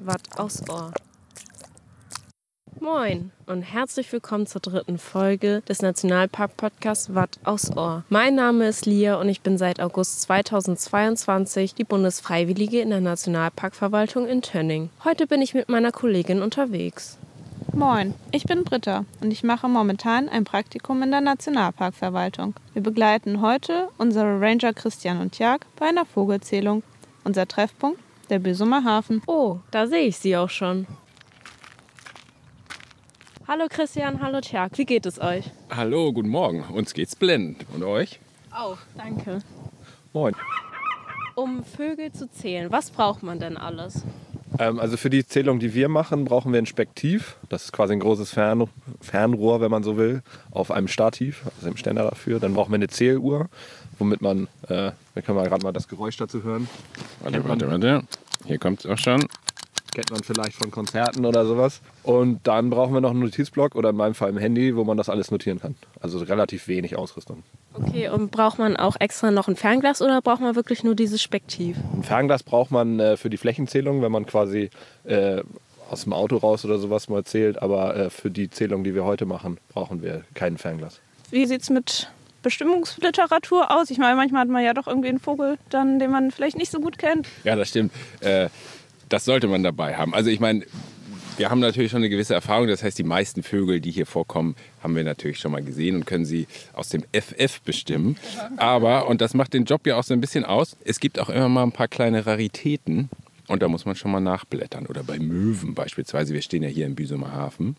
Watt aus Ohr. Moin und herzlich willkommen zur dritten Folge des Nationalpark-Podcasts Watt aus Ohr. Mein Name ist Lia und ich bin seit August 2022 die Bundesfreiwillige in der Nationalparkverwaltung in Tönning. Heute bin ich mit meiner Kollegin unterwegs. Moin, ich bin Britta und ich mache momentan ein Praktikum in der Nationalparkverwaltung. Wir begleiten heute unsere Ranger Christian und Jag bei einer Vogelzählung. Unser Treffpunkt der Büsumer Hafen. Oh, da sehe ich sie auch schon. Hallo Christian, hallo Tjag, wie geht es euch? Hallo, guten Morgen. Uns geht's blendend. Und euch? Auch, danke. Moin. Um Vögel zu zählen, was braucht man denn alles? Ähm, also für die Zählung, die wir machen, brauchen wir ein Spektiv. Das ist quasi ein großes Fern Fernrohr, wenn man so will, auf einem Stativ, also im Ständer dafür. Dann brauchen wir eine Zähluhr, womit man, äh, wir können mal gerade mal das Geräusch dazu hören. Warte, warte, warte. Hier kommt's auch schon. Kennt man vielleicht von Konzerten oder sowas. Und dann brauchen wir noch einen Notizblock oder in meinem Fall ein Handy, wo man das alles notieren kann. Also relativ wenig Ausrüstung. Okay, und braucht man auch extra noch ein Fernglas oder braucht man wirklich nur dieses Spektiv? Ein Fernglas braucht man äh, für die Flächenzählung, wenn man quasi äh, aus dem Auto raus oder sowas mal zählt. Aber äh, für die Zählung, die wir heute machen, brauchen wir kein Fernglas. Wie sieht es mit Bestimmungsliteratur aus? Ich meine, manchmal hat man ja doch irgendwie einen Vogel, dann, den man vielleicht nicht so gut kennt. Ja, das stimmt. Äh, das sollte man dabei haben. Also ich meine, wir haben natürlich schon eine gewisse Erfahrung. Das heißt, die meisten Vögel, die hier vorkommen, haben wir natürlich schon mal gesehen und können sie aus dem FF bestimmen. Aber, und das macht den Job ja auch so ein bisschen aus, es gibt auch immer mal ein paar kleine Raritäten. Und da muss man schon mal nachblättern. Oder bei Möwen beispielsweise. Wir stehen ja hier im Büsumer Hafen.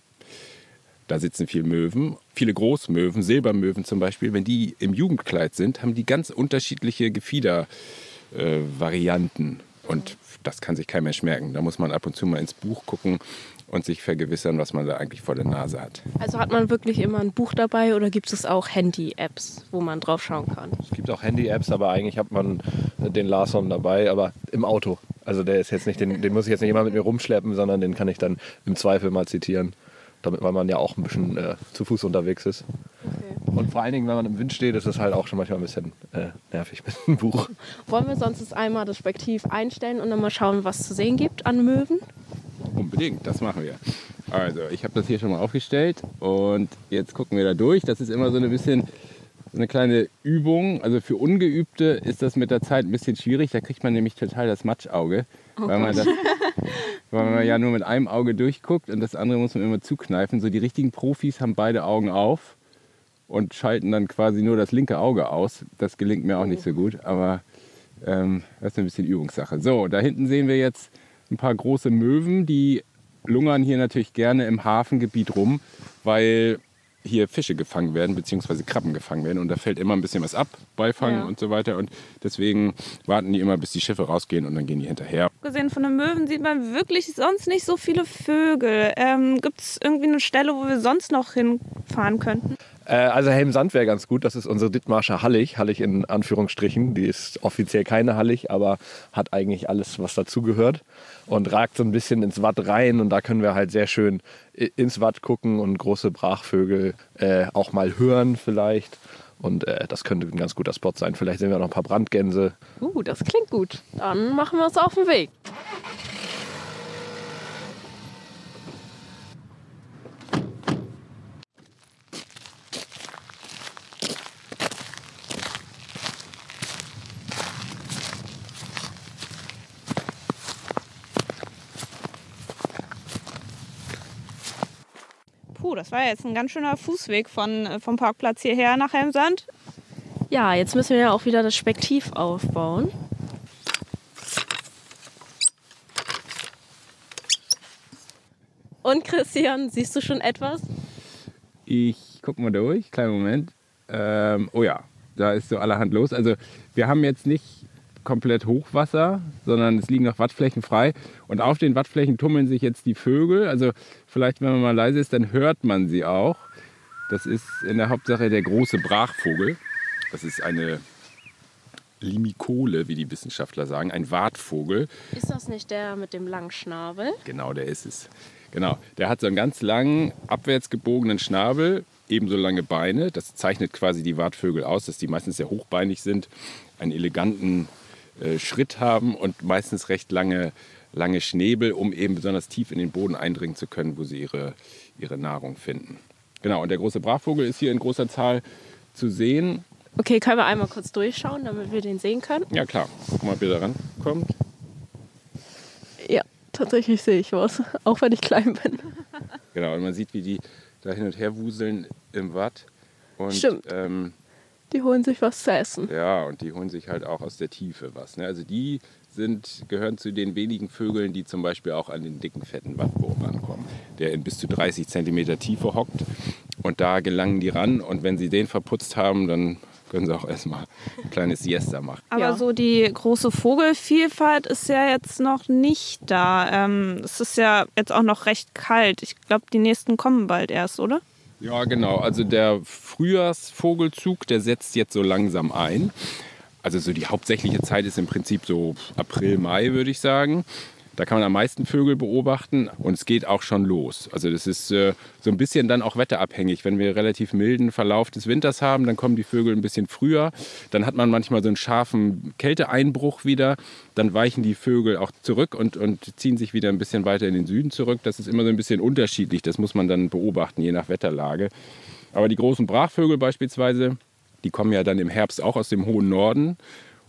Da sitzen viele Möwen, viele Großmöwen, Silbermöwen zum Beispiel. Wenn die im Jugendkleid sind, haben die ganz unterschiedliche Gefiedervarianten. Äh, und das kann sich kein Mensch merken. Da muss man ab und zu mal ins Buch gucken und sich vergewissern, was man da eigentlich vor der Nase hat. Also hat man wirklich immer ein Buch dabei oder gibt es auch Handy-Apps, wo man drauf schauen kann? Es gibt auch Handy-Apps, aber eigentlich hat man den Larson dabei, aber im Auto. Also der ist jetzt nicht, den, den muss ich jetzt nicht immer mit mir rumschleppen, sondern den kann ich dann im Zweifel mal zitieren. Damit, weil man ja auch ein bisschen äh, zu Fuß unterwegs ist. Und vor allen Dingen, wenn man im Wind steht, ist es halt auch schon manchmal ein bisschen äh, nervig mit dem Buch. Wollen wir sonst jetzt einmal das Spektiv einstellen und dann mal schauen, was es zu sehen gibt an Möwen? Unbedingt, das machen wir. Also, ich habe das hier schon mal aufgestellt und jetzt gucken wir da durch. Das ist immer so ein bisschen so eine kleine Übung. Also für Ungeübte ist das mit der Zeit ein bisschen schwierig. Da kriegt man nämlich total das Matschauge, Oh weil, man das, weil man ja nur mit einem Auge durchguckt und das andere muss man immer zukneifen. So die richtigen Profis haben beide Augen auf und schalten dann quasi nur das linke Auge aus. Das gelingt mir auch nicht so gut, aber ähm, das ist ein bisschen Übungssache. So, da hinten sehen wir jetzt ein paar große Möwen, die lungern hier natürlich gerne im Hafengebiet rum, weil hier Fische gefangen werden, beziehungsweise Krabben gefangen werden. Und da fällt immer ein bisschen was ab, Beifang Ja. und so weiter. Und deswegen warten die immer, bis die Schiffe rausgehen und dann gehen die hinterher. Gesehen von den Möwen sieht man wirklich sonst nicht so viele Vögel. Ähm, Gibt es irgendwie eine Stelle, wo wir sonst noch hinfahren könnten? Äh, also Helmsand wäre ganz gut. Das ist unsere Dithmarscher Hallig. Hallig in Anführungsstrichen. Die ist offiziell keine Hallig, aber hat eigentlich alles, was dazugehört. Und ragt so ein bisschen ins Watt rein. Und da können wir halt sehr schön i- ins Watt gucken und große Brachvögel äh, auch mal hören vielleicht. Und äh, das könnte ein ganz guter Spot sein. Vielleicht sehen wir noch ein paar Brandgänse. Uh, das klingt gut. Dann machen wir uns auf den Weg. Das war jetzt ein ganz schöner Fußweg von, äh, vom Parkplatz hierher nach Helmsand. Ja, jetzt müssen wir ja auch wieder das Spektiv aufbauen. Und Christian, siehst du schon etwas? Ich gucke mal durch, kleinen Moment. Ähm, oh ja, da ist so allerhand los. Also wir haben jetzt nicht komplett Hochwasser, sondern es liegen noch Wattflächen frei. Und auf den Wattflächen tummeln sich jetzt die Vögel. Also vielleicht, wenn man mal leise ist, dann hört man sie auch. Das ist in der Hauptsache der große Brachvogel. Das ist eine Limikole, wie die Wissenschaftler sagen, ein Wartvogel. Ist das nicht der mit dem langen Schnabel? Genau, der ist es. Genau, der hat so einen ganz langen, abwärts gebogenen Schnabel ebenso lange Beine. Das zeichnet quasi die Wartvögel aus, dass die meistens sehr hochbeinig sind, einen eleganten äh, Schritt haben und meistens recht lange, lange Schnäbel, um eben besonders tief in den Boden eindringen zu können, wo sie ihre, ihre Nahrung finden. Genau, und der große Brachvogel ist hier in großer Zahl zu sehen. Okay, können wir einmal kurz durchschauen, damit wir den sehen können? Ja klar, guck mal, ob ihr da rankommt. Ja, tatsächlich sehe ich was, auch wenn ich klein bin. Genau, und man sieht, wie die da hin und her wuseln im Watt. Und, Stimmt. Ähm, Die holen sich was zu essen. ja, und die holen sich halt auch aus der Tiefe was. Ne? Also die sind, gehören zu den wenigen Vögeln, die zum Beispiel auch an den dicken, fetten Wattwurm rankommen, der in bis zu 30 Zentimeter Tiefe hockt. Und da gelangen die ran. Und wenn sie den verputzt haben, dann können sie auch erstmal ein kleines Siesta machen. Aber Ja. so die große Vogelvielfalt ist ja jetzt noch nicht da. Ähm, es ist ja jetzt auch noch recht kalt. Ich glaube, die nächsten kommen bald erst, oder? Ja, genau. Also der Frühjahrsvogelzug, der setzt jetzt so langsam ein. Also so die hauptsächliche Zeit ist im Prinzip so April, Mai, würde ich sagen. Da kann man am meisten Vögel beobachten und es geht auch schon los. Also das ist äh, so ein bisschen dann auch wetterabhängig. Wenn wir relativ milden Verlauf des Winters haben, dann kommen die Vögel ein bisschen früher. Dann hat man manchmal so einen scharfen Kälteeinbruch wieder. Dann weichen die Vögel auch zurück und, und ziehen sich wieder ein bisschen weiter in den Süden zurück. Das ist immer so ein bisschen unterschiedlich. Das muss man dann beobachten, je nach Wetterlage. Aber die großen Brachvögel beispielsweise, die kommen ja dann im Herbst auch aus dem hohen Norden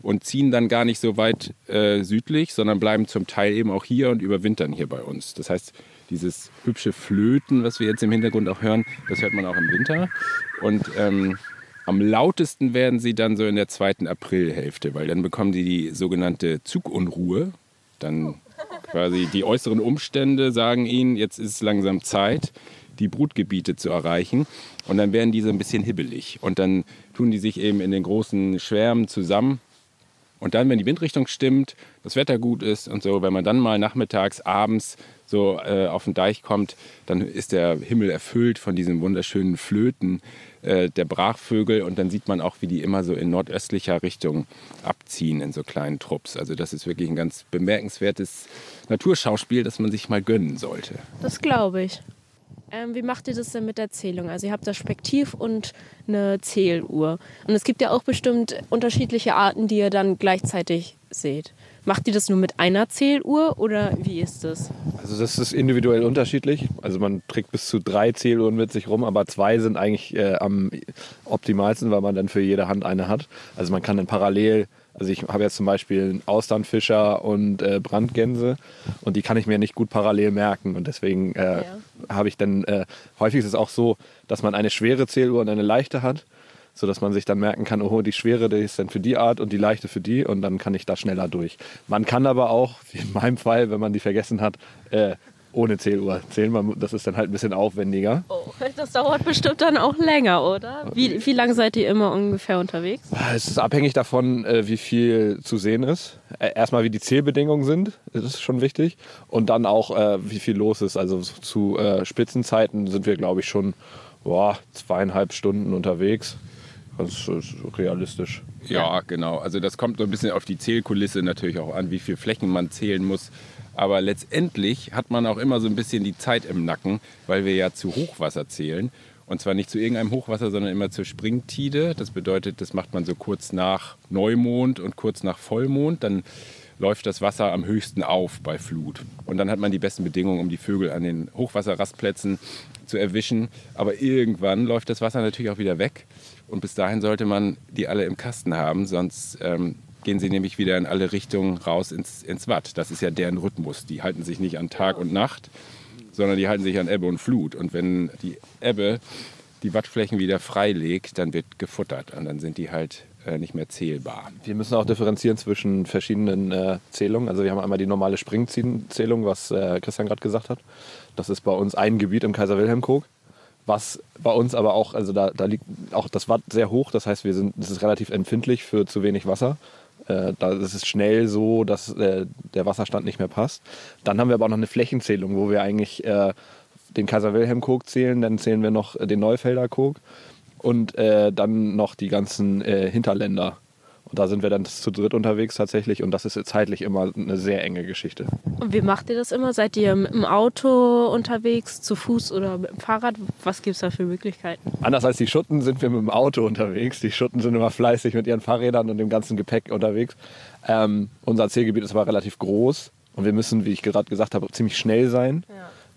und ziehen dann gar nicht so weit äh, südlich, sondern bleiben zum Teil eben auch hier und überwintern hier bei uns. Das heißt, dieses hübsche Flöten, was wir jetzt im Hintergrund auch hören, das hört man auch im Winter. Und ähm, am lautesten werden sie dann so in der zweiten Aprilhälfte, weil dann bekommen die die sogenannte Zugunruhe. Dann quasi die äußeren Umstände sagen ihnen, jetzt ist langsam Zeit, die Brutgebiete zu erreichen. Und dann werden die so ein bisschen hibbelig. Und dann tun die sich eben in den großen Schwärmen zusammen. Und dann, wenn die Windrichtung stimmt, das Wetter gut ist und so, wenn man dann mal nachmittags, abends so äh, auf den Deich kommt, dann ist der Himmel erfüllt von diesen wunderschönen Flöten äh, der Brachvögel und dann sieht man auch, wie die immer so in nordöstlicher Richtung abziehen in so kleinen Trupps. Also das ist wirklich ein ganz bemerkenswertes Naturschauspiel, das man sich mal gönnen sollte. Das glaube ich. Ähm, wie macht ihr das denn mit der Zählung? Also ihr habt das Spektiv und eine Zähluhr. Und es gibt ja auch bestimmt unterschiedliche Arten, die ihr dann gleichzeitig seht. Macht ihr das nur mit einer Zähluhr oder wie ist das? Also das ist individuell unterschiedlich. Also man trägt bis zu drei Zähluhren mit sich rum, aber zwei sind eigentlich äh, am optimalsten, weil man dann für jede Hand eine hat. Also man kann dann parallel, also ich habe jetzt zum Beispiel einen Austernfischer und äh, Brandgänse und die kann ich mir nicht gut parallel merken und deswegen äh, habe ich dann, äh, häufig ist es auch so, dass man eine schwere Zähluhr und eine leichte hat sodass man sich dann merken kann, oh, die schwere, die ist dann für die Art und die leichte für die und dann kann ich da schneller durch. Man kann aber auch, wie in meinem Fall, wenn man die vergessen hat, äh, ohne Zähluhr zählen. Man, das ist dann halt ein bisschen aufwendiger. Oh, das dauert bestimmt dann auch länger, oder? Wie, wie lange seid ihr immer ungefähr unterwegs? Es ist abhängig davon, äh, wie viel zu sehen ist. Erstmal, wie die Zählbedingungen sind, das ist schon wichtig. Und dann auch, äh, wie viel los ist. Also zu äh, Spitzenzeiten sind wir, glaube ich, schon boah, zweieinhalb Stunden unterwegs. Das ist realistisch. Ja, genau. Also das kommt so ein bisschen auf die Zählkulisse natürlich auch an, wie viel Flächen man zählen muss. Aber letztendlich hat man auch immer so ein bisschen die Zeit im Nacken, weil wir ja zu Hochwasser zählen. Und zwar nicht zu irgendeinem Hochwasser, sondern immer zur Springtide. Das bedeutet, das macht man so kurz nach Neumond und kurz nach Vollmond. Dann läuft das Wasser am höchsten auf bei Flut. Und dann hat man die besten Bedingungen, um die Vögel an den Hochwasserrastplätzen zu erwischen. Aber irgendwann läuft das Wasser natürlich auch wieder weg. Und bis dahin sollte man die alle im Kasten haben, sonst ähm, gehen sie nämlich wieder in alle Richtungen raus ins, ins Watt. Das ist ja deren Rhythmus. Die halten sich nicht an Tag und Nacht, sondern die halten sich an Ebbe und Flut. Und wenn die Ebbe die Wattflächen wieder freilegt, dann wird gefuttert und dann sind die halt äh, nicht mehr zählbar. Wir müssen auch differenzieren zwischen verschiedenen äh, Zählungen. Also wir haben einmal die normale Springzählung, was äh, Christian gerade gesagt hat. Das ist bei uns ein Gebiet im Kaiser Wilhelm Kog. Was bei uns aber auch, also da, da liegt auch das Watt sehr hoch. Das heißt, wir sind, das ist relativ empfindlich für zu wenig Wasser. Äh, da ist es schnell so, dass äh, der Wasserstand nicht mehr passt. Dann haben wir aber auch noch eine Flächenzählung, wo wir eigentlich äh, den Kaiser Wilhelm Kog zählen. Dann zählen wir noch den Neufelder Kog und äh, dann noch die ganzen äh, Hinterländer. Und da sind wir dann zu dritt unterwegs tatsächlich und das ist zeitlich immer eine sehr enge Geschichte. Und wie macht ihr das immer? Seid ihr dem Auto unterwegs, zu Fuß oder mit dem Fahrrad? Was gibt es da für Möglichkeiten? Anders als die Schutten sind wir mit dem Auto unterwegs. Die Schutten sind immer fleißig mit ihren Fahrrädern und dem ganzen Gepäck unterwegs. Ähm, unser Zielgebiet ist aber relativ groß und wir müssen, wie ich gerade gesagt habe, ziemlich schnell sein,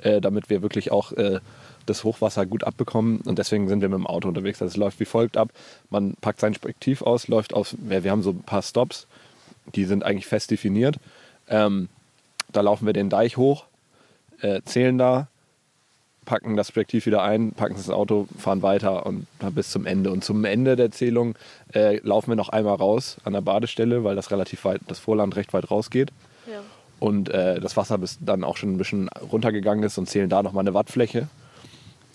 ja. äh, damit wir wirklich auch äh, das Hochwasser gut abbekommen und deswegen sind wir mit dem Auto unterwegs. Also es läuft wie folgt ab. Man packt sein Spektiv aus, läuft auf, wir haben so ein paar Stops, die sind eigentlich fest definiert. Ähm, da laufen wir den Deich hoch, äh, zählen da, packen das Spektiv wieder ein, packen das Auto, fahren weiter und bis zum Ende. Und zum Ende der Zählung äh, laufen wir noch einmal raus an der Badestelle, weil das relativ weit, das Vorland recht weit rausgeht. Ja. Und äh, das Wasser bis dann auch schon ein bisschen runtergegangen ist und zählen da nochmal eine Wattfläche.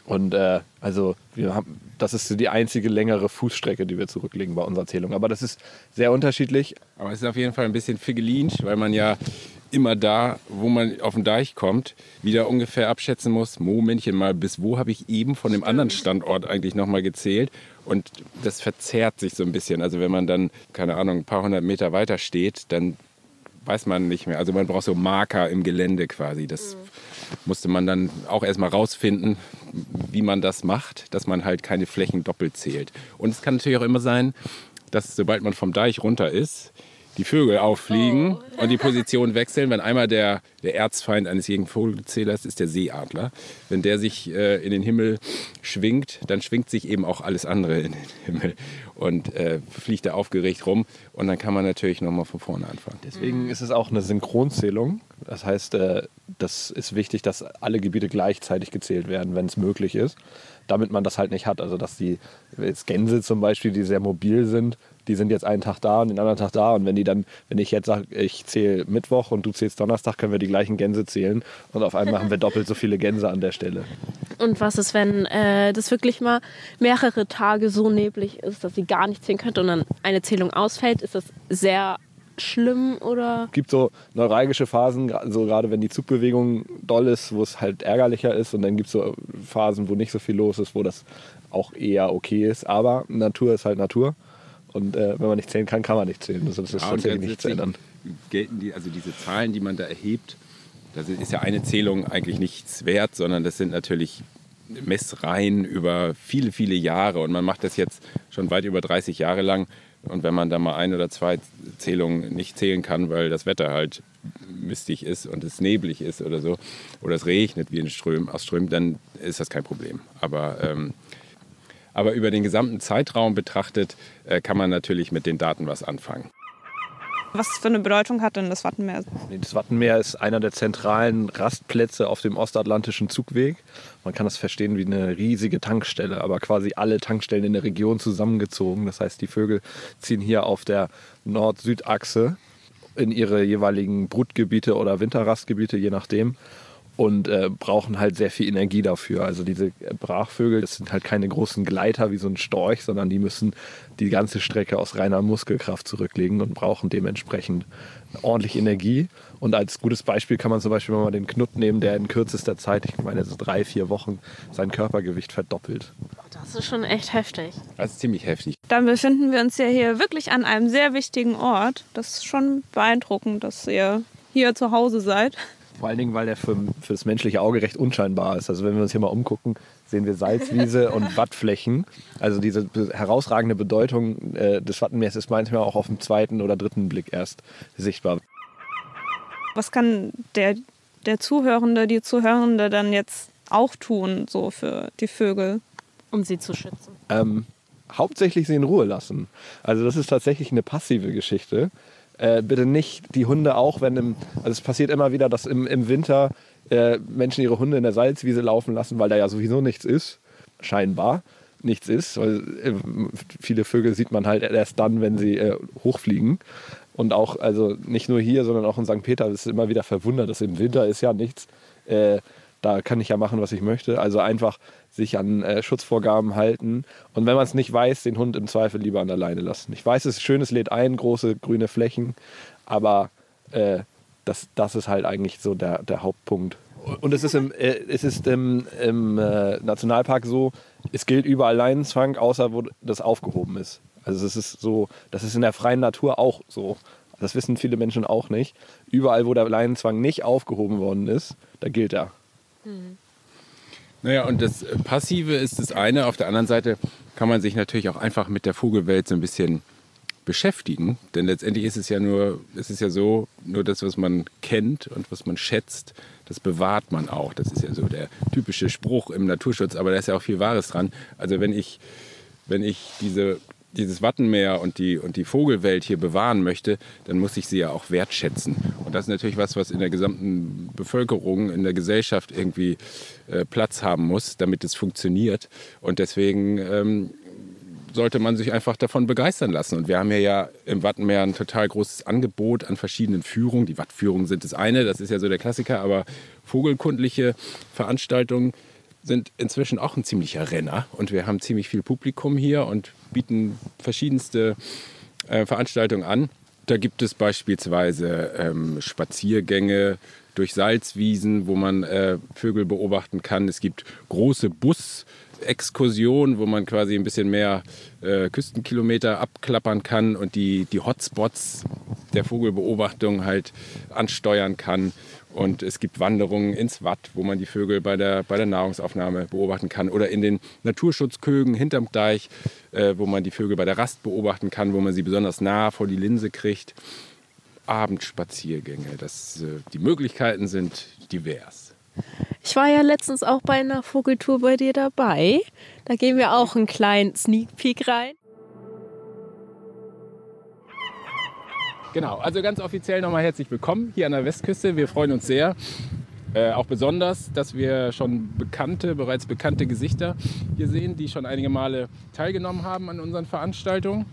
Und äh, also wir haben, das ist die einzige längere Fußstrecke, die wir zurücklegen bei unserer Zählung. Aber das ist sehr unterschiedlich. Aber es ist auf jeden Fall ein bisschen figgelinsch, weil man ja immer da, wo man auf den Deich kommt, wieder ungefähr abschätzen muss, Momentchen mal, bis wo habe ich eben von dem anderen Standort eigentlich nochmal gezählt. Und das verzerrt sich so ein bisschen. Also wenn man dann, keine Ahnung, ein paar hundert Meter weiter steht, dann weiß man nicht mehr. Also man braucht so Marker im Gelände quasi. Das mhm. Musste man dann auch erstmal rausfinden, wie man das macht, dass man halt keine Flächen doppelt zählt. Und es kann natürlich auch immer sein, dass sobald man vom Deich runter ist, die Vögel auffliegen oh. und die Position wechseln. Wenn einmal der, der Erzfeind eines jeden Vogelzählers ist der Seeadler. Wenn der sich äh, in den Himmel schwingt, dann schwingt sich eben auch alles andere in den Himmel und äh, fliegt da aufgeregt rum. Und dann kann man natürlich nochmal von vorne anfangen. Deswegen ist es auch eine Synchronzählung. Das heißt, äh, das ist wichtig, dass alle Gebiete gleichzeitig gezählt werden, wenn es möglich ist, damit man das halt nicht hat. Also dass die jetzt Gänse zum Beispiel, die sehr mobil sind, die sind jetzt einen Tag da und den anderen Tag da. Und wenn die dann, wenn ich jetzt sage, ich zähle Mittwoch und du zählst Donnerstag, können wir die gleichen Gänse zählen. Und auf einmal haben wir doppelt so viele Gänse an der Stelle. Und was ist, wenn äh, das wirklich mal mehrere Tage so neblig ist, dass sie gar nicht zählen könnt und dann eine Zählung ausfällt? Ist das sehr schlimm oder? Es gibt so neuralgische Phasen, so gerade wenn die Zugbewegung doll ist, wo es halt ärgerlicher ist. Und dann gibt es so Phasen, wo nicht so viel los ist, wo das auch eher okay ist. Aber Natur ist halt Natur. Und äh, wenn man nicht zählen kann, kann man nicht zählen. Also das ist ja, tatsächlich nicht zu ändern. Gelten die, also diese Zahlen, die man da erhebt, das ist ja eine Zählung eigentlich nichts wert, sondern das sind natürlich Messreihen über viele, viele Jahre. Und man macht das jetzt schon weit über 30 Jahre lang. Und wenn man da mal ein oder zwei Zählungen nicht zählen kann, weil das Wetter halt mistig ist und es neblig ist oder so, oder es regnet wie in Ström, aus Strömen, dann ist das kein Problem. Aber ähm, aber über den gesamten Zeitraum betrachtet äh, kann man natürlich mit den Daten was anfangen. Was für eine Bedeutung hat denn das Wattenmeer? Das Wattenmeer ist einer der zentralen Rastplätze auf dem ostatlantischen Zugweg. Man kann das verstehen wie eine riesige Tankstelle, aber quasi alle Tankstellen in der Region zusammengezogen. Das heißt, die Vögel ziehen hier auf der Nord-Süd-Achse in ihre jeweiligen Brutgebiete oder Winterrastgebiete, je nachdem und äh, brauchen halt sehr viel Energie dafür. Also diese Brachvögel, das sind halt keine großen Gleiter wie so ein Storch, sondern die müssen die ganze Strecke aus reiner Muskelkraft zurücklegen und brauchen dementsprechend ordentlich Energie. Und als gutes Beispiel kann man zum Beispiel mal den Knut nehmen, der in kürzester Zeit, ich meine so drei, vier Wochen, sein Körpergewicht verdoppelt. Das ist schon echt heftig. Das ist ziemlich heftig. Dann befinden wir uns ja hier wirklich an einem sehr wichtigen Ort. Das ist schon beeindruckend, dass ihr hier zu Hause seid. Vor allen Dingen, weil der für, für das menschliche Auge recht unscheinbar ist. Also wenn wir uns hier mal umgucken, sehen wir Salzwiese und Wattflächen. Also diese herausragende Bedeutung äh, des Wattenmeers ist manchmal auch auf dem zweiten oder dritten Blick erst sichtbar. Was kann der, der Zuhörende, die Zuhörende dann jetzt auch tun, so für die Vögel? Um sie zu schützen. Ähm, hauptsächlich sie in Ruhe lassen. Also das ist tatsächlich eine passive Geschichte äh, bitte nicht die Hunde auch, wenn im, also es passiert immer wieder, dass im, im Winter äh, Menschen ihre Hunde in der Salzwiese laufen lassen, weil da ja sowieso nichts ist, scheinbar nichts ist, weil äh, viele Vögel sieht man halt erst dann, wenn sie äh, hochfliegen. Und auch, also nicht nur hier, sondern auch in St. Peter ist immer wieder verwundert, dass im Winter ist ja nichts. Äh, da kann ich ja machen, was ich möchte. Also einfach sich an äh, Schutzvorgaben halten. Und wenn man es nicht weiß, den Hund im Zweifel lieber an der Leine lassen. Ich weiß, es ist schön, es lädt ein, große grüne Flächen, aber äh, das, das ist halt eigentlich so der, der Hauptpunkt. Und es ist im, äh, es ist im, im äh, Nationalpark so, es gilt überall Leinenzwang, außer wo das aufgehoben ist. Also es ist so, das ist in der freien Natur auch so. Das wissen viele Menschen auch nicht. Überall, wo der Leinenzwang nicht aufgehoben worden ist, da gilt er. Naja, und das Passive ist das eine. Auf der anderen Seite kann man sich natürlich auch einfach mit der Vogelwelt so ein bisschen beschäftigen. Denn letztendlich ist es ja nur, es ist ja so, nur das, was man kennt und was man schätzt, das bewahrt man auch. Das ist ja so der typische Spruch im Naturschutz, aber da ist ja auch viel Wahres dran. Also wenn ich, wenn ich diese dieses Wattenmeer und die, und die Vogelwelt hier bewahren möchte, dann muss ich sie ja auch wertschätzen. Und das ist natürlich was, was in der gesamten Bevölkerung, in der Gesellschaft irgendwie äh, Platz haben muss, damit es funktioniert. Und deswegen ähm, sollte man sich einfach davon begeistern lassen. Und wir haben hier ja im Wattenmeer ein total großes Angebot an verschiedenen Führungen. Die Wattführungen sind das eine, das ist ja so der Klassiker, aber vogelkundliche Veranstaltungen sind inzwischen auch ein ziemlicher Renner. Und wir haben ziemlich viel Publikum hier und bieten verschiedenste äh, Veranstaltungen an. Da gibt es beispielsweise ähm, Spaziergänge durch Salzwiesen, wo man äh, Vögel beobachten kann. Es gibt große Bus-Exkursionen, wo man quasi ein bisschen mehr äh, Küstenkilometer abklappern kann und die, die Hotspots der Vogelbeobachtung halt ansteuern kann. Und es gibt Wanderungen ins Watt, wo man die Vögel bei der, bei der Nahrungsaufnahme beobachten kann. Oder in den Naturschutzkögen hinterm Deich, äh, wo man die Vögel bei der Rast beobachten kann, wo man sie besonders nah vor die Linse kriegt. Abendspaziergänge. Das, äh, die Möglichkeiten sind divers. Ich war ja letztens auch bei einer Vogeltour bei dir dabei. Da gehen wir auch einen kleinen Sneak Peek rein. Genau, also ganz offiziell nochmal herzlich willkommen hier an der Westküste. Wir freuen uns sehr. Äh, auch besonders, dass wir schon bekannte, bereits bekannte Gesichter hier sehen, die schon einige Male teilgenommen haben an unseren Veranstaltungen.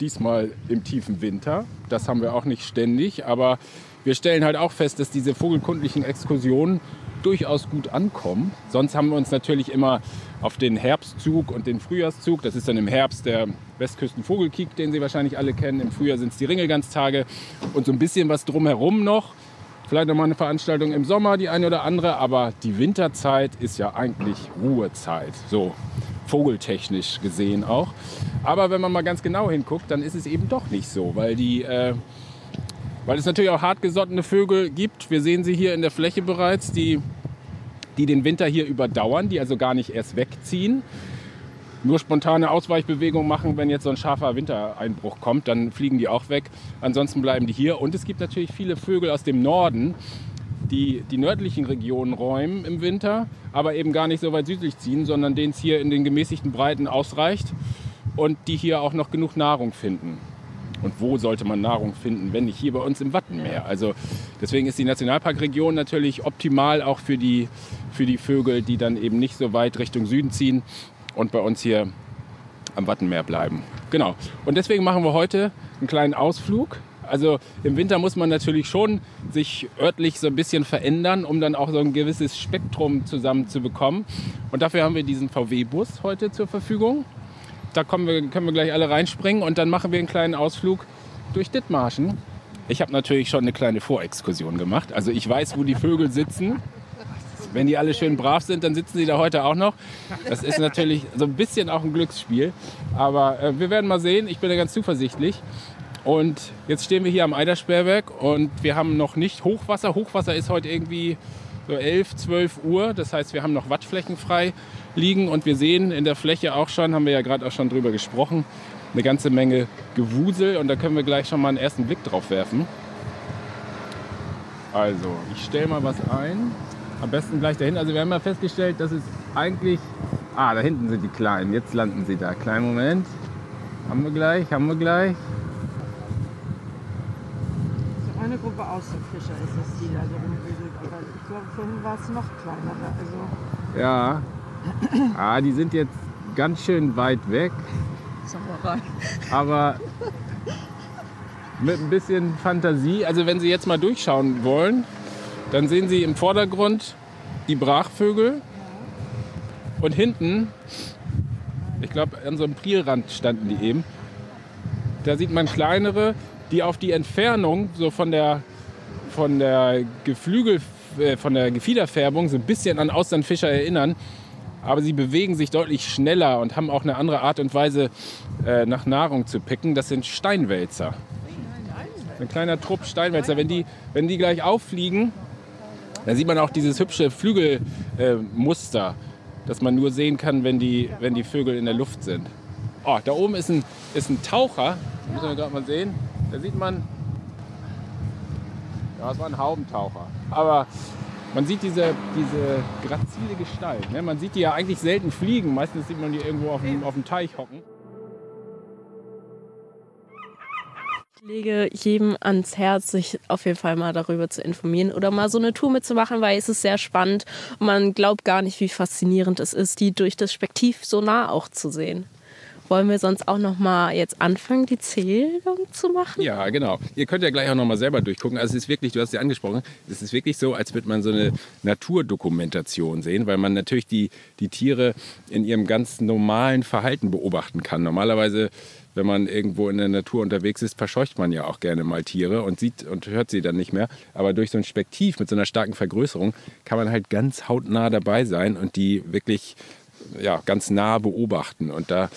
Diesmal im tiefen Winter. Das haben wir auch nicht ständig, aber wir stellen halt auch fest, dass diese vogelkundlichen Exkursionen durchaus gut ankommen. Sonst haben wir uns natürlich immer auf den Herbstzug und den Frühjahrszug, das ist dann im Herbst der Westküsten-Vogelkiek, den Sie wahrscheinlich alle kennen. Im Frühjahr sind es die Ringelganztage und so ein bisschen was drumherum noch. Vielleicht noch mal eine Veranstaltung im Sommer, die eine oder andere, aber die Winterzeit ist ja eigentlich Ruhezeit, so vogeltechnisch gesehen auch. Aber wenn man mal ganz genau hinguckt, dann ist es eben doch nicht so, weil die äh, weil es natürlich auch hartgesottene Vögel gibt. Wir sehen sie hier in der Fläche bereits, die, die den Winter hier überdauern, die also gar nicht erst wegziehen. Nur spontane Ausweichbewegungen machen, wenn jetzt so ein scharfer Wintereinbruch kommt, dann fliegen die auch weg. Ansonsten bleiben die hier. Und es gibt natürlich viele Vögel aus dem Norden, die die nördlichen Regionen räumen im Winter, aber eben gar nicht so weit südlich ziehen, sondern denen es hier in den gemäßigten Breiten ausreicht und die hier auch noch genug Nahrung finden. Und wo sollte man Nahrung finden, wenn nicht hier bei uns im Wattenmeer? Also deswegen ist die Nationalparkregion natürlich optimal auch für die, für die Vögel, die dann eben nicht so weit Richtung Süden ziehen und bei uns hier am Wattenmeer bleiben. Genau. Und deswegen machen wir heute einen kleinen Ausflug. Also im Winter muss man natürlich schon sich örtlich so ein bisschen verändern, um dann auch so ein gewisses Spektrum zusammenzubekommen. Und dafür haben wir diesen VW-Bus heute zur Verfügung da wir, können wir gleich alle reinspringen und dann machen wir einen kleinen Ausflug durch Dithmarschen. Ich habe natürlich schon eine kleine Vorexkursion gemacht. Also ich weiß, wo die Vögel sitzen. Wenn die alle schön brav sind, dann sitzen sie da heute auch noch. Das ist natürlich so ein bisschen auch ein Glücksspiel. Aber äh, wir werden mal sehen. Ich bin da ganz zuversichtlich. Und jetzt stehen wir hier am Eidersperrwerk und wir haben noch nicht Hochwasser. Hochwasser ist heute irgendwie so 11, 12 Uhr. Das heißt, wir haben noch Wattflächen frei liegen und wir sehen in der Fläche auch schon, haben wir ja gerade auch schon drüber gesprochen, eine ganze Menge Gewusel und da können wir gleich schon mal einen ersten Blick drauf werfen. Also, ich stelle mal was ein. Am besten gleich dahin. Also wir haben ja festgestellt, dass es eigentlich... Ah, da hinten sind die Kleinen. Jetzt landen sie da. Kleinen Moment. Haben wir gleich, haben wir gleich. So eine Gruppe Außenfischer ist es, die da so. Ich glaube, vorhin war es noch kleiner. Also Ja, Ah, die sind jetzt ganz schön weit weg. Sauerei. Aber mit ein bisschen Fantasie, also wenn Sie jetzt mal durchschauen wollen, dann sehen Sie im Vordergrund die Brachvögel und hinten, ich glaube an so einem Prielrand standen die eben, da sieht man kleinere, die auf die Entfernung so von der, von der Geflügel, äh, von der Gefiederfärbung so ein bisschen an Austernfischer erinnern aber sie bewegen sich deutlich schneller und haben auch eine andere Art und Weise, äh, nach Nahrung zu picken. Das sind Steinwälzer. Ein kleiner Trupp Steinwälzer. Wenn die, wenn die gleich auffliegen, dann sieht man auch dieses hübsche Flügelmuster, äh, das man nur sehen kann, wenn die, wenn die Vögel in der Luft sind. Oh, da oben ist ein, ist ein Taucher. Das müssen wir gerade mal sehen. Da sieht man, ja, es war ein Haubentaucher. Aber man sieht diese, diese grazile Gestalt. Ne? Man sieht die ja eigentlich selten fliegen. Meistens sieht man die irgendwo auf dem, auf dem Teich hocken. Ich lege jedem ans Herz, sich auf jeden Fall mal darüber zu informieren oder mal so eine Tour mitzumachen, weil es ist sehr spannend und man glaubt gar nicht, wie faszinierend es ist, die durch das Spektiv so nah auch zu sehen. Wollen wir sonst auch noch mal jetzt anfangen, die Zählung zu machen? Ja, genau. Ihr könnt ja gleich auch noch mal selber durchgucken. Also es ist wirklich, du hast ja angesprochen, es ist wirklich so, als würde man so eine Naturdokumentation sehen, weil man natürlich die, die Tiere in ihrem ganz normalen Verhalten beobachten kann. Normalerweise wenn man irgendwo in der Natur unterwegs ist, verscheucht man ja auch gerne mal Tiere und sieht und hört sie dann nicht mehr. Aber durch so ein Spektiv mit so einer starken Vergrößerung kann man halt ganz hautnah dabei sein und die wirklich ja, ganz nah beobachten. Und da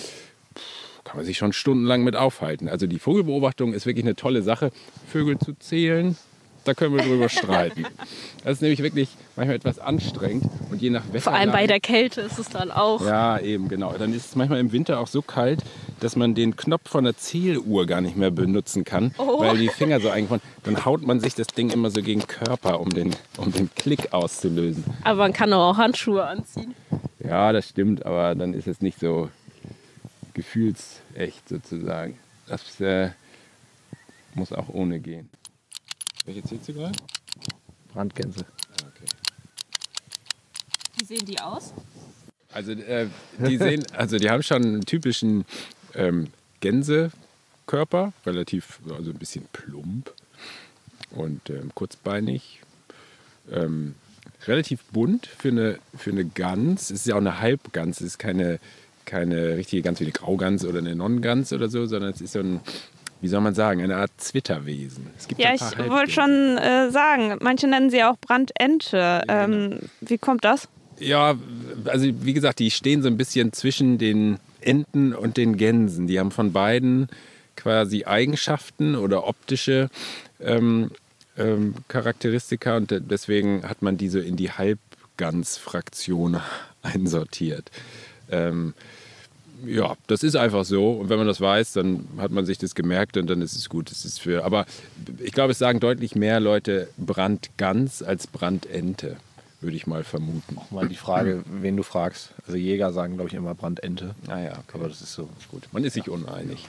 kann man sich schon stundenlang mit aufhalten. Also die Vogelbeobachtung ist wirklich eine tolle Sache. Vögel zu zählen, da können wir drüber streiten. Das ist nämlich wirklich manchmal etwas anstrengend und je nach Wetter. Vor allem bei der Kälte ist es dann auch. Ja, eben, genau. Dann ist es manchmal im Winter auch so kalt, dass man den Knopf von der Zähluhr gar nicht mehr benutzen kann, oh. weil die Finger so eingefahren Dann haut man sich das Ding immer so gegen den Körper, um den, um den Klick auszulösen. Aber man kann auch Handschuhe anziehen. Ja, das stimmt, aber dann ist es nicht so gefühlsecht sozusagen. Das äh, muss auch ohne gehen. Welche zählst du gerade? Brandgänse. Ah, okay. Wie sehen die aus? Also äh, die sehen, also die haben schon einen typischen ähm, Gänsekörper, relativ, also ein bisschen plump und ähm, kurzbeinig. Ähm, relativ bunt für eine, für eine Gans. Es ist ja auch eine Halbgans, es ist keine, keine richtige Gans wie eine Graugans oder eine Non-Gans oder so, sondern es ist so ein, wie soll man sagen, eine Art Zwitterwesen. ja, ich wollte schon äh, sagen, manche nennen sie auch Brandente. Ja, genau. ähm, wie kommt das? Ja, also wie gesagt, die stehen so ein bisschen zwischen den Enten und den Gänsen. Die haben von beiden quasi Eigenschaften oder optische ähm, ähm, Charakteristika und deswegen hat man diese in die Halbgans-Fraktion einsortiert. Ähm, ja, das ist einfach so. Und wenn man das weiß, dann hat man sich das gemerkt und dann ist es gut. Das ist für, aber ich glaube, es sagen deutlich mehr Leute Brandgans als Brandente, würde ich mal vermuten. Auch mal die Frage, wen du fragst. Also Jäger sagen, glaube ich, immer Brandente. Ah ja, okay. aber das ist so gut. Man ist sich uneinig.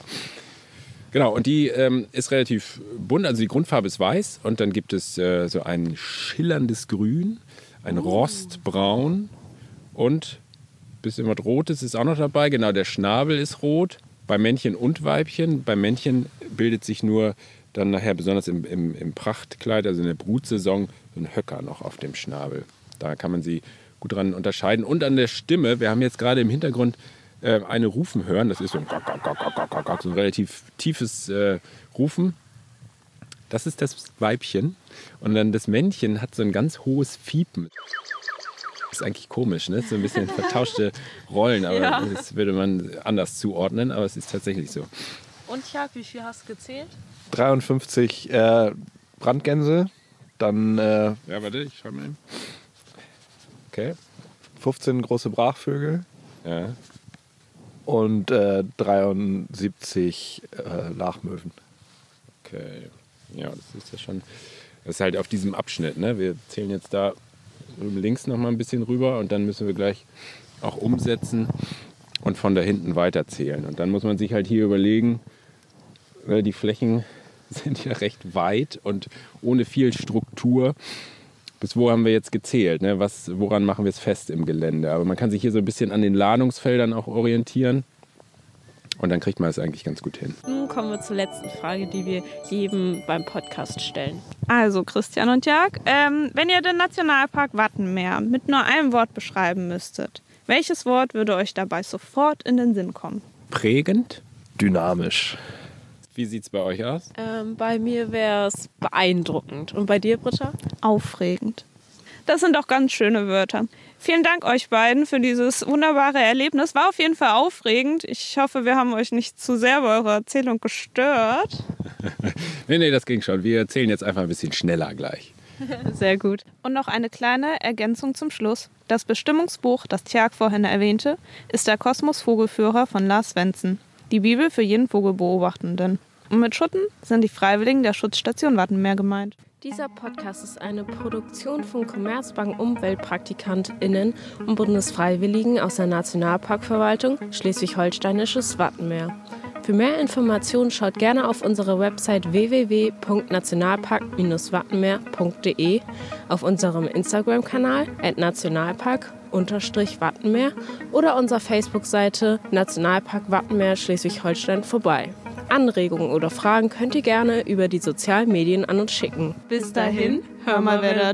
Genau, und die ähm, ist relativ bunt. Also die Grundfarbe ist weiß und dann gibt es äh, so ein schillerndes Grün, ein Rostbraun und bisschen was Rotes ist auch noch dabei. Genau, der Schnabel ist rot. Bei Männchen und Weibchen. Bei Männchen bildet sich nur dann nachher, besonders im, im, im Prachtkleid, also in der Brutsaison, so ein Höcker noch auf dem Schnabel. Da kann man sie gut dran unterscheiden. Und an der Stimme, wir haben jetzt gerade im Hintergrund äh, eine Rufen hören. Das ist so ein, so ein relativ tiefes äh, Rufen. Das ist das Weibchen. Und dann das Männchen hat so ein ganz hohes Fiepen ist eigentlich komisch, ne? So ein bisschen vertauschte Rollen, aber ja. das würde man anders zuordnen, aber es ist tatsächlich so. Und Jörg, wie viel hast du gezählt? 53 äh, Brandgänse, dann. Äh, ja, warte, ich schau mal. Okay. 15 große Brachvögel. Ja. Und äh, 73 äh, Lachmöwen. Okay. Ja, das ist ja schon. Das ist halt auf diesem Abschnitt, ne? Wir zählen jetzt da links noch mal ein bisschen rüber und dann müssen wir gleich auch umsetzen und von da hinten weiterzählen. Und dann muss man sich halt hier überlegen, weil die Flächen sind ja recht weit und ohne viel Struktur. Bis wo haben wir jetzt gezählt? Ne? Was, woran machen wir es fest im Gelände? Aber man kann sich hier so ein bisschen an den Ladungsfeldern auch orientieren. Und dann kriegt man es eigentlich ganz gut hin. Nun kommen wir zur letzten Frage, die wir jedem beim Podcast stellen. Also, Christian und Jörg, ähm, wenn ihr den Nationalpark Wattenmeer mit nur einem Wort beschreiben müsstet, welches Wort würde euch dabei sofort in den Sinn kommen? Prägend? Dynamisch. Wie sieht es bei euch aus? Ähm, bei mir wäre es beeindruckend. Und bei dir, Britta? Aufregend. Das sind doch ganz schöne Wörter. Vielen Dank euch beiden für dieses wunderbare Erlebnis. War auf jeden Fall aufregend. Ich hoffe, wir haben euch nicht zu sehr bei eurer Erzählung gestört. nee, nee, das ging schon. Wir erzählen jetzt einfach ein bisschen schneller gleich. Sehr gut. Und noch eine kleine Ergänzung zum Schluss. Das Bestimmungsbuch, das Tjag vorhin erwähnte, ist der Kosmos Vogelführer von Lars Svensson. Die Bibel für jeden Vogelbeobachtenden. Und mit Schutten sind die Freiwilligen der Schutzstation Wattenmeer gemeint. Dieser Podcast ist eine Produktion von Commerzbank UmweltpraktikantInnen und Bundesfreiwilligen aus der Nationalparkverwaltung Schleswig-Holsteinisches Wattenmeer. Für mehr Informationen schaut gerne auf unsere Website www.nationalpark-wattenmeer.de, auf unserem Instagram-Kanal nationalpark-wattenmeer oder unserer Facebook-Seite Nationalpark Wattenmeer Schleswig-Holstein vorbei. Anregungen oder Fragen könnt ihr gerne über die sozialen Medien an uns schicken. Bis dahin, hör mal wer da.